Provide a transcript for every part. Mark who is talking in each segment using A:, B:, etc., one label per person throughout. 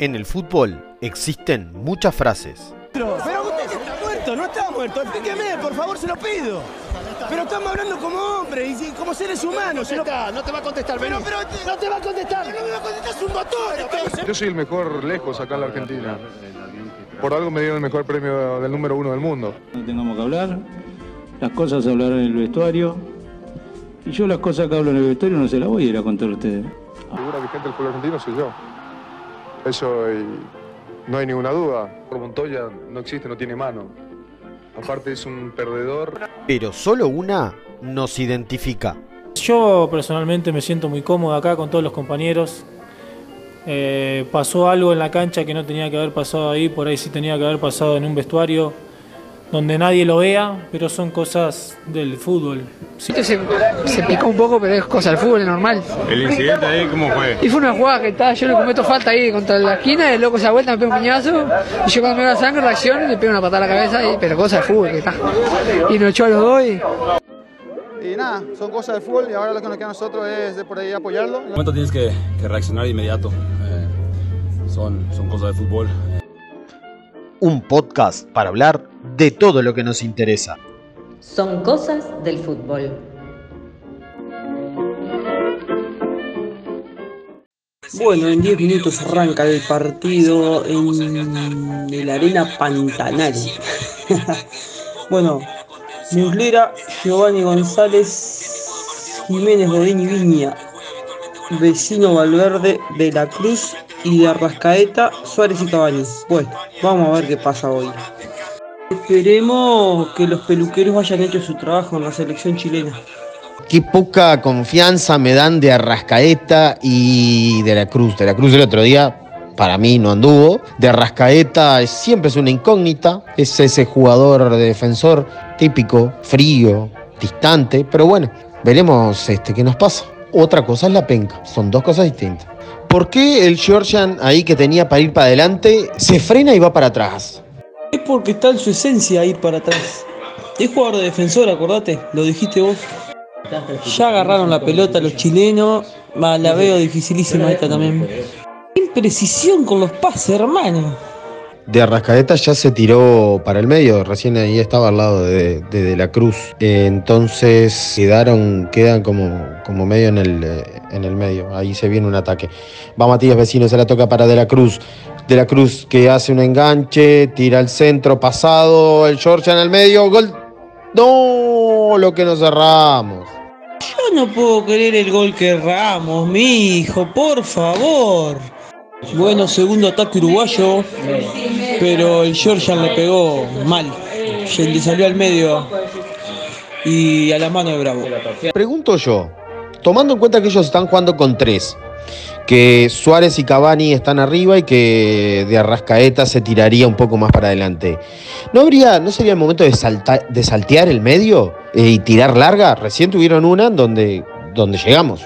A: En el fútbol existen muchas frases.
B: Pero usted está muerto, no está muerto. Explíqueme, por favor, se lo pido. Pero estamos hablando como hombres y como seres humanos.
C: No, no te va a contestar,
B: Pero, pero, no te va a contestar. No me va a contestar, es un motor.
D: Yo soy el mejor lejos acá en la Argentina. Por algo me dieron el mejor premio del número uno del mundo.
E: No tengamos que hablar, las cosas se hablarán en el vestuario. Y yo las cosas que hablo en el vestuario no se las voy a ir a contar a ustedes.
D: La figura vigente del fútbol argentino soy yo. Eso y no hay ninguna duda. Por Montoya no existe, no tiene mano. Aparte es un perdedor.
A: Pero solo una nos identifica.
F: Yo personalmente me siento muy cómodo acá con todos los compañeros. Eh, pasó algo en la cancha que no tenía que haber pasado ahí, por ahí sí tenía que haber pasado en un vestuario donde nadie lo vea, pero son cosas del fútbol. Sí.
G: Se, se picó un poco, pero es cosa del fútbol, es normal.
H: ¿El incidente ahí cómo fue?
G: Y fue una jugada que estaba, yo le cometo falta ahí contra la esquina, el loco se da vuelta, me pega un piñazo, y yo cuando me da sangre reacciono y le pego una patada a la cabeza, y, pero cosa del fútbol que está. Y nos echó a los dos y...
I: Y nada, son cosas del fútbol y ahora lo que nos queda a nosotros es de por ahí apoyarlo.
H: En momento tienes que, que reaccionar de inmediato. Eh, son, son cosas de fútbol.
A: Un podcast para hablar de todo lo que nos interesa.
J: Son cosas del fútbol.
K: Bueno, en 10 minutos arranca el partido en el Arena Pantanal. bueno, Muslera, Giovanni González, Jiménez Godín y Viña, Vecino Valverde de la Cruz y de Arrascaeta, Suárez y Cavani. Bueno, vamos a ver qué pasa hoy. Esperemos que los peluqueros hayan hecho su trabajo en la selección chilena.
L: Qué poca confianza me dan de Arrascaeta y de la Cruz. De la Cruz el otro día para mí no anduvo. De Arrascaeta es- siempre es una incógnita. Es ese jugador de defensor típico, frío, distante. Pero bueno, veremos este, qué nos pasa. Otra cosa es la penca. Son dos cosas distintas. ¿Por qué el Georgian ahí que tenía para ir para adelante se frena y va para atrás?
K: Es porque está en su esencia ir para atrás. Es jugador de defensor, acordate, lo dijiste vos. Ya agarraron la pelota los chilenos. La veo dificilísima esta también. Imprecisión con los pases, hermano.
L: De Arrascaeta ya se tiró para el medio, recién ahí estaba al lado de, de, la Cruz. Entonces quedaron, quedan como, como medio en el, eh, en el medio. Ahí se viene un ataque. Va Matías Vecino, se la toca para De la Cruz. De la Cruz que hace un enganche, tira al centro, pasado, el Georgia en el medio, gol. No, lo que nos cerramos.
K: Yo no puedo creer el gol que erramos, mi hijo, por favor. Bueno, segundo ataque uruguayo, pero el Georgian le pegó mal. Se le salió al medio y a la mano de Bravo.
L: Pregunto yo, tomando en cuenta que ellos están jugando con tres, que Suárez y Cavani están arriba y que de Arrascaeta se tiraría un poco más para adelante. ¿No habría, no sería el momento de, salta- de saltear el medio eh, y tirar larga? Recién tuvieron una donde, donde llegamos.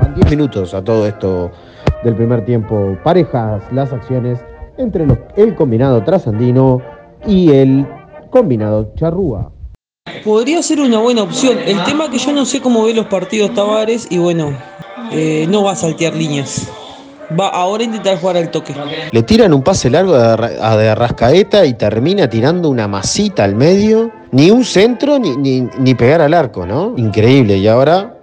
L: Van 10 minutos a todo esto del primer tiempo. Parejas las acciones entre los- el combinado trasandino y el combinado charrúa.
K: Podría ser una buena opción. El tema es que yo no sé cómo ve los partidos Tavares y bueno, eh, no va a saltear líneas. Va ahora a intentar jugar al toque.
L: Le tiran un pase largo a de Arrascaeta y termina tirando una masita al medio. Ni un centro ni, ni, ni pegar al arco, ¿no? Increíble. Y ahora,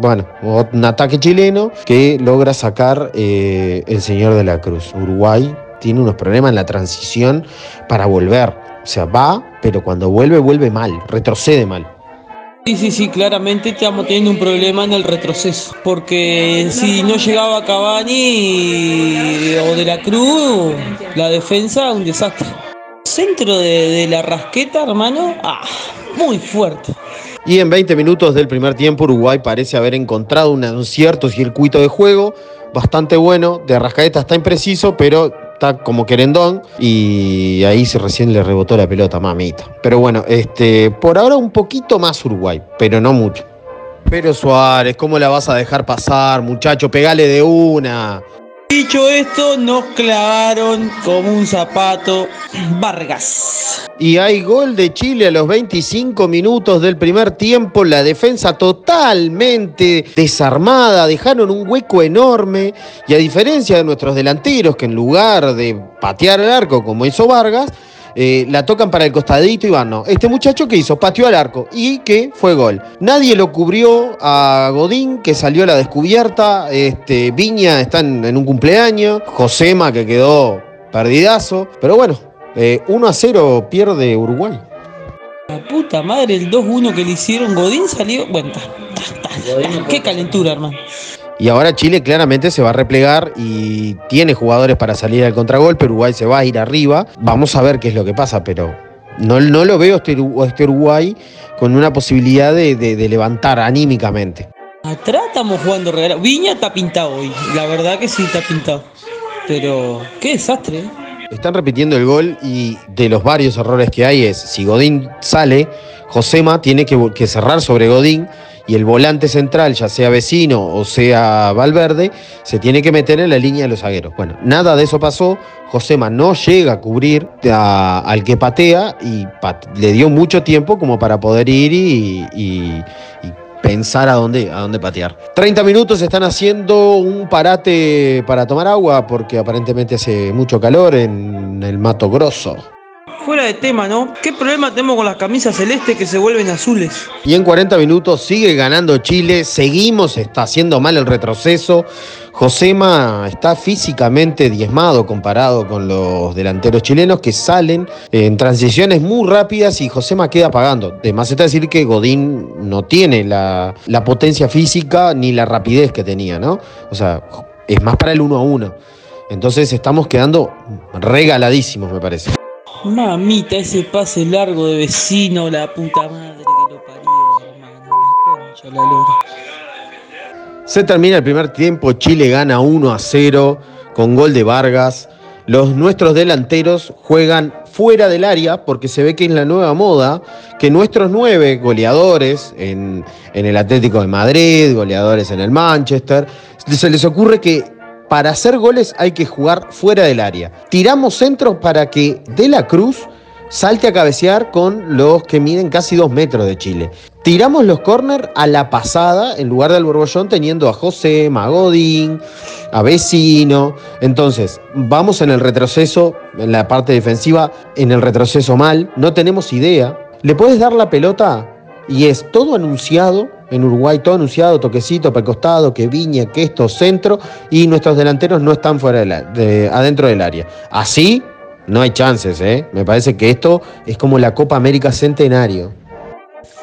L: bueno, un ataque chileno que logra sacar eh, el señor de la Cruz. Uruguay tiene unos problemas en la transición para volver. O sea, va, pero cuando vuelve, vuelve mal, retrocede mal.
K: Sí, sí, sí, claramente estamos teniendo un problema en el retroceso. Porque si no llegaba Cavani o de la Cruz, la defensa un desastre. Centro de, de la rasqueta, hermano, ah, muy fuerte.
L: Y en 20 minutos del primer tiempo Uruguay parece haber encontrado un cierto circuito de juego bastante bueno. De Arrascaeta está impreciso, pero está como querendón y ahí se recién le rebotó la pelota, mamita. Pero bueno, este, por ahora un poquito más Uruguay, pero no mucho. Pero Suárez, ¿cómo la vas a dejar pasar, muchacho? Pegale de una.
K: Dicho esto, nos clavaron como un zapato Vargas.
L: Y hay gol de Chile a los 25 minutos del primer tiempo. La defensa totalmente desarmada. Dejaron un hueco enorme. Y a diferencia de nuestros delanteros, que en lugar de patear el arco como hizo Vargas, eh, la tocan para el costadito y van, no. Este muchacho que hizo, pateó al arco y que fue gol. Nadie lo cubrió a Godín, que salió a la descubierta. Este, Viña está en, en un cumpleaños. Josema, que quedó perdidazo. Pero bueno, eh, 1 a 0 pierde Uruguay.
K: La puta madre, el 2-1 que le hicieron, Godín salió. Bueno, ta, ta, ta, qué calentura, hermano.
L: Y ahora Chile claramente se va a replegar y tiene jugadores para salir al contragolpe. Uruguay se va a ir arriba. Vamos a ver qué es lo que pasa, pero no, no lo veo este, este Uruguay con una posibilidad de, de- de levantar anímicamente.
K: Atrás estamos jugando regalado. Viña está pintado hoy. La verdad que sí está pintado. Pero qué desastre. ¿eh?
L: Están repitiendo el gol y de los varios errores que hay es, si Godín sale, Josema tiene que, que cerrar sobre Godín y el volante central, ya sea vecino o sea Valverde, se tiene que meter en la línea de los zagueros. Bueno, nada de eso pasó. Josema no llega a cubrir al que patea y le dio mucho tiempo como para poder ir y pensar a dónde, a dónde patear. 30 minutos están haciendo un parate para tomar agua porque aparentemente hace mucho calor en el Mato Grosso.
K: Fuera de tema, ¿no? ¿Qué problema tenemos con las camisas celestes que se vuelven azules?
L: Y en 40 minutos sigue ganando Chile, seguimos, está haciendo mal el retroceso. Josema está físicamente diezmado comparado con los delanteros chilenos que salen en transiciones muy rápidas y Josema queda pagando. Además está decir que Godín no tiene la, la potencia física ni la rapidez que tenía, ¿no? O sea, es más para el uno a uno. Entonces estamos quedando regaladísimos, me parece.
K: Mamita, ese pase largo de vecino, la puta madre que lo parió, hermano.
L: Se termina el primer tiempo, Chile gana 1 a 0 con gol de Vargas. Los nuestros delanteros juegan fuera del área porque se ve que es la nueva moda que nuestros nueve goleadores en, en el Atlético de Madrid, goleadores en el Manchester, se les ocurre que para hacer goles hay que jugar fuera del área. Tiramos centros para que De la Cruz salte a cabecear con los que miden casi dos metros de Chile. Tiramos los córner a la pasada en lugar del borbollón teniendo a José, Magodín, a Vecino. Entonces, vamos en el retroceso, en la parte defensiva, en el retroceso mal, no tenemos idea. Le puedes dar la pelota y es todo anunciado, en Uruguay todo anunciado, toquecito para el costado, que Viña, que esto, centro, y nuestros delanteros no están fuera de adentro del área. Así no hay chances, ¿eh? Me parece que esto es como la Copa América Centenario.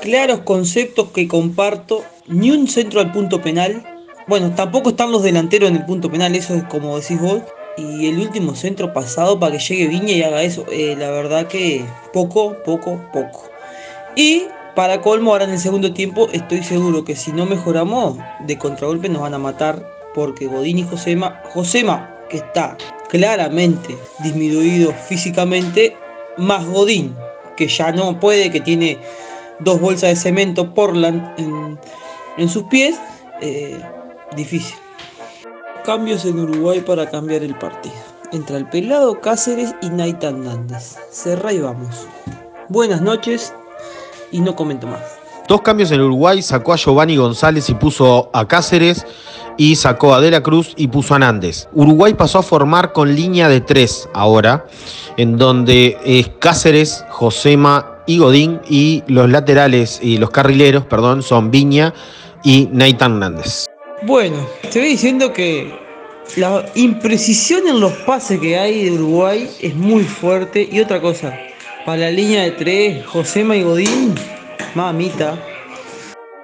K: Claros conceptos que comparto. Ni un centro al punto penal. Bueno, tampoco están los delanteros en el punto penal, eso es como decís vos. Y el último centro pasado para que llegue Viña y haga eso. eh, la verdad que poco, poco, poco. Y para colmo, ahora en el segundo tiempo, estoy seguro que si no mejoramos, de contragolpe nos van a matar. Porque Godín y Josema, Josema, que está claramente disminuido físicamente, más Godín, que ya no puede, que tiene dos bolsas de cemento Portland en, en sus pies, eh, difícil. Cambios en Uruguay para cambiar el partido. Entra el pelado Cáceres y Naitan Nández. Cerra y vamos. Buenas noches y no comento más.
L: Dos cambios en Uruguay, sacó a Giovanni González y puso a Cáceres, y sacó a De la Cruz y puso a Nández. Uruguay pasó a formar con línea de tres ahora, en donde es Cáceres, Josema y Godín, y los laterales y los carrileros, perdón, son Viña y Nathan Nández.
K: Bueno, te voy diciendo que la imprecisión en los pases que hay de Uruguay es muy fuerte. Y otra cosa, para la línea de tres, Josema y mamita.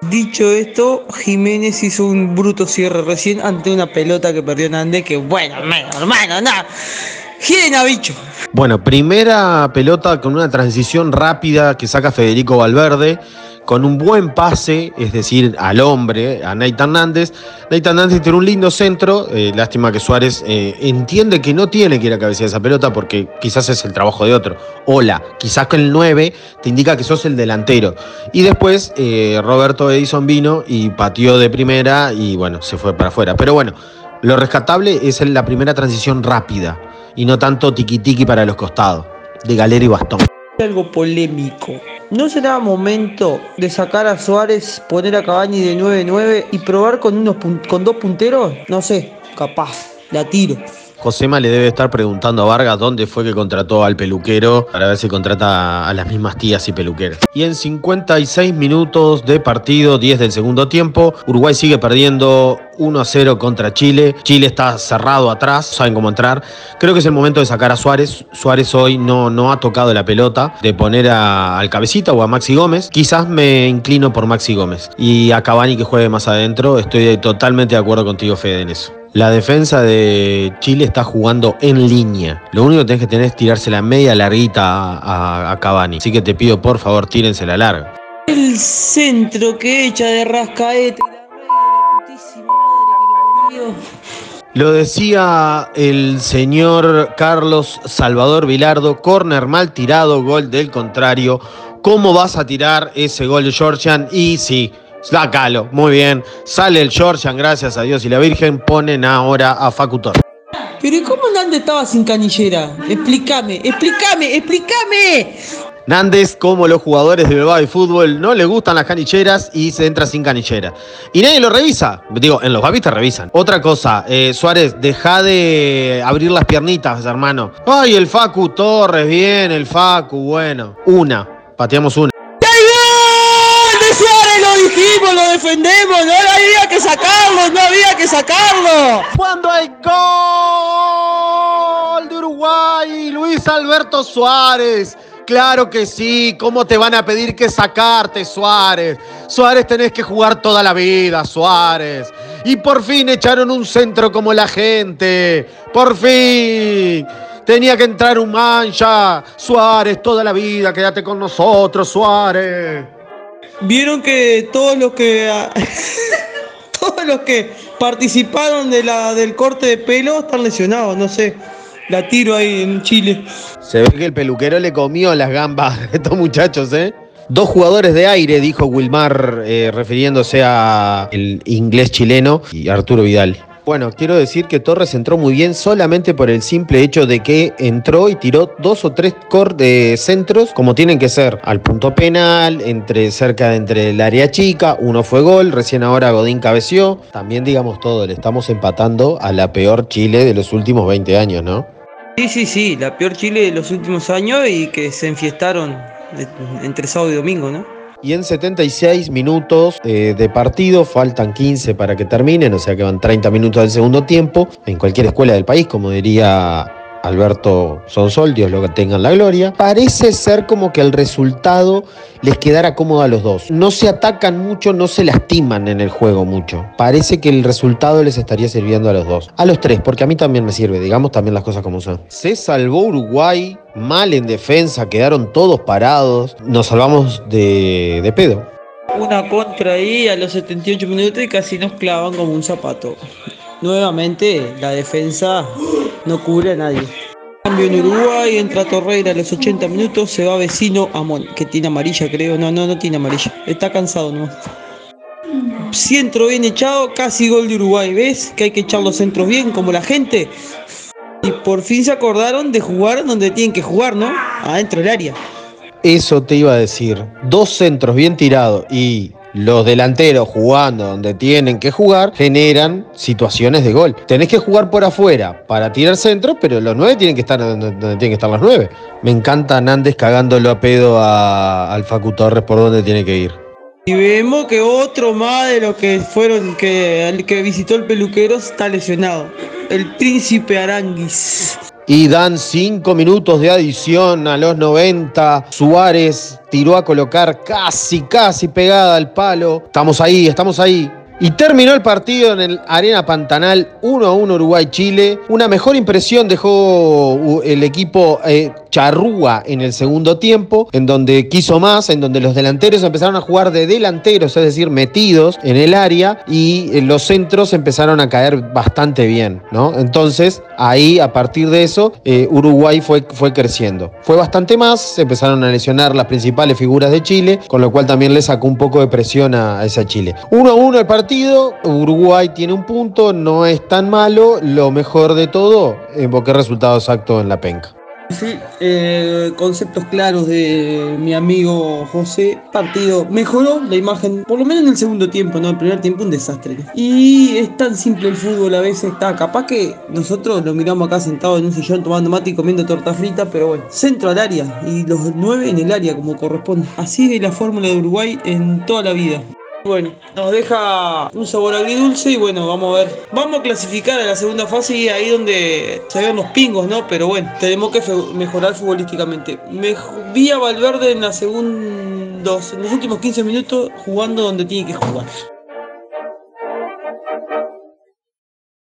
K: Dicho esto, Jiménez hizo un bruto cierre recién ante una pelota que perdió Nández, que bueno, hermano, hermano, nada. Giren a bicho.
L: Bueno, primera pelota con una transición rápida que saca Federico Valverde, con un buen pase, es decir, al hombre, a Nathan Hernández. Nathan Hernández tiene un lindo centro, eh, lástima que Suárez eh, entiende que no tiene que ir a cabecear esa pelota porque quizás es el trabajo de otro. Hola, quizás con el 9 te indica que sos el delantero. Y después eh, Roberto Edison vino y pateó de primera y bueno, se fue para afuera. Pero bueno, Lo rescatable es la primera transición rápida y no tanto tiki-tiki para los costados, de galera y bastón.
K: Algo polémico. ¿No será momento de sacar a Suárez, poner a Cavani de 9-9 y probar con, unos con dos punteros? No sé, capaz, la tiro.
L: Josema le debe estar preguntando a Vargas dónde fue que contrató al peluquero para ver si contrata a las mismas tías y peluqueras. Y en 56 minutos de partido, 10 del segundo tiempo, Uruguay sigue perdiendo 1 a 0 contra Chile. Chile está cerrado atrás, saben cómo entrar. Creo que es el momento de sacar a Suárez. Suárez hoy no, no ha tocado la pelota, de poner a, al cabecita o a Maxi Gómez. Quizás me inclino por Maxi Gómez. Y a Cavani que juegue más adentro. Estoy totalmente de acuerdo contigo, Fede, en eso. La defensa de Chile está jugando en línea. Lo único que tenés que tener es tirarse la media larguita a, a, Cavani. Así que te pido por favor, tírense la larga.
K: El centro que echa de Rascaete.
L: Lo decía el señor Carlos Salvador Vilardo, corner mal tirado, gol del contrario. ¿Cómo vas a tirar ese gol de Georgian? Y sí, Sácalo, muy bien. Sale el Georgian, gracias a Dios y la Virgen. Ponen ahora a Facutor.
K: Pero ¿y cómo Nández estaba sin canillera? Explícame, explícame, explícame.
L: Nández, como los jugadores de Bilbao y fútbol, no le gustan las canilleras y se entra sin canillera. Y nadie lo revisa. Digo, en los babis te revisan. Otra cosa, eh, Suárez, deja de abrir las piernitas, hermano. Ay, el Facu Torres, bien, el Facu, bueno. Una, pateamos una.
K: Lo defendemos, no había que sacarlo, no había que sacarlo.
L: Cuando hay gol de Uruguay, Luis Alberto Suárez. Claro que sí, ¿cómo te van a pedir que sacarte, Suárez? Suárez tenés que jugar toda la vida, Suárez. Y por fin echaron un centro como la gente. Por fin. Tenía que entrar un mancha. Suárez, toda la vida, quédate con nosotros, Suárez.
K: Vieron que todos los que todos los que participaron de la del corte de pelo están lesionados, no sé. La tiro ahí en Chile.
L: Se ve que el peluquero le comió las gambas a estos muchachos, ¿eh? Dos jugadores de aire, dijo Wilmar, eh, refiriéndose a el inglés chileno y Arturo Vidal. Bueno, quiero decir que Torres entró muy bien solamente por el simple hecho de que entró y tiró dos o tres de centros como tienen que ser, al punto penal, entre cerca de entre el área chica, uno fue gol, recién ahora Godín cabeció. También digamos todo, le estamos empatando a la peor Chile de los últimos 20 años, ¿no?
K: Sí, sí, sí, la peor Chile de los últimos años y que se enfiestaron entre sábado y domingo, ¿no?
L: Y en 76 minutos de partido, faltan 15 para que terminen, o sea que van 30 minutos del segundo tiempo, en cualquier escuela del país, como diría Alberto Sonsol, Dios lo que tengan la gloria, parece ser como que el resultado les quedara cómodo a los dos. No se atacan mucho, no se lastiman en el juego mucho. Parece que el resultado les estaría sirviendo a los dos. A los tres, porque a mí también me sirve, digamos también las cosas como son. Se salvó Uruguay, mal en defensa, quedaron todos parados. Nos salvamos de, de pedo.
K: Una contra ahí a los 78 minutos y casi nos clavan como un zapato. Nuevamente la defensa no cubre a nadie. Cambio en Uruguay, entra Torreira a los 80 minutos, se va vecino Amón, que tiene amarilla creo, no, no, no tiene amarilla, está cansado no. Centro bien echado, casi gol de Uruguay, ¿ves? Que hay que echar los centros bien, como la gente. Y por fin se acordaron de jugar donde tienen que jugar, ¿no? Adentro del área.
L: Eso te iba a decir. Dos centros bien tirados y los delanteros jugando donde tienen que jugar generan situaciones de gol. Tenés que jugar por afuera para tirar centro, pero los nueve tienen que estar donde, tienen que estar los nueve. Me encanta Nández cagándolo a pedo a, al Facu por donde tiene que ir.
K: Y vemos que otro más de los que fueron, que, el que visitó el peluquero está lesionado. El príncipe Aranguis.
L: Y dan cinco minutos de adición a los 90. Suárez tiró a colocar casi, casi pegada al palo. Estamos ahí, estamos ahí. Y terminó el partido en el Arena Pantanal 1 a 1 Uruguay-Chile. Una mejor impresión dejó el equipo eh, Charrúa en el segundo tiempo, en donde quiso más, en donde los delanteros empezaron a jugar de delanteros, es decir, metidos en el área, y eh, los centros empezaron a caer bastante bien, ¿no? Entonces, ahí, a partir de eso, eh, Uruguay fue, fue creciendo. Fue bastante más, se empezaron a lesionar las principales figuras de Chile, con lo cual también le sacó un poco de presión a, esa Chile. 1 a 1 el partido Uruguay tiene un punto, no es tan malo, lo mejor de todo, invoqué resultado exacto en la penca.
K: Sí, eh, conceptos claros de mi amigo José. Partido mejoró la imagen, por lo menos en el segundo tiempo, ¿no? El primer tiempo un desastre. Y es tan simple el fútbol, a veces está. Capaz que nosotros lo miramos acá sentado en un sillón tomando mate y comiendo torta frita, pero bueno, centro al área y los nueve en el área como corresponde. Así de la fórmula de Uruguay en toda la vida. Bueno, nos deja un sabor agridulce y bueno, vamos a ver. Vamos a clasificar a la segunda fase y ahí donde se ven los pingos, ¿no? Pero bueno, tenemos que mejorar futbolísticamente. Me vi a Valverde en la segundos, en los últimos 15 minutos jugando donde tiene que jugar.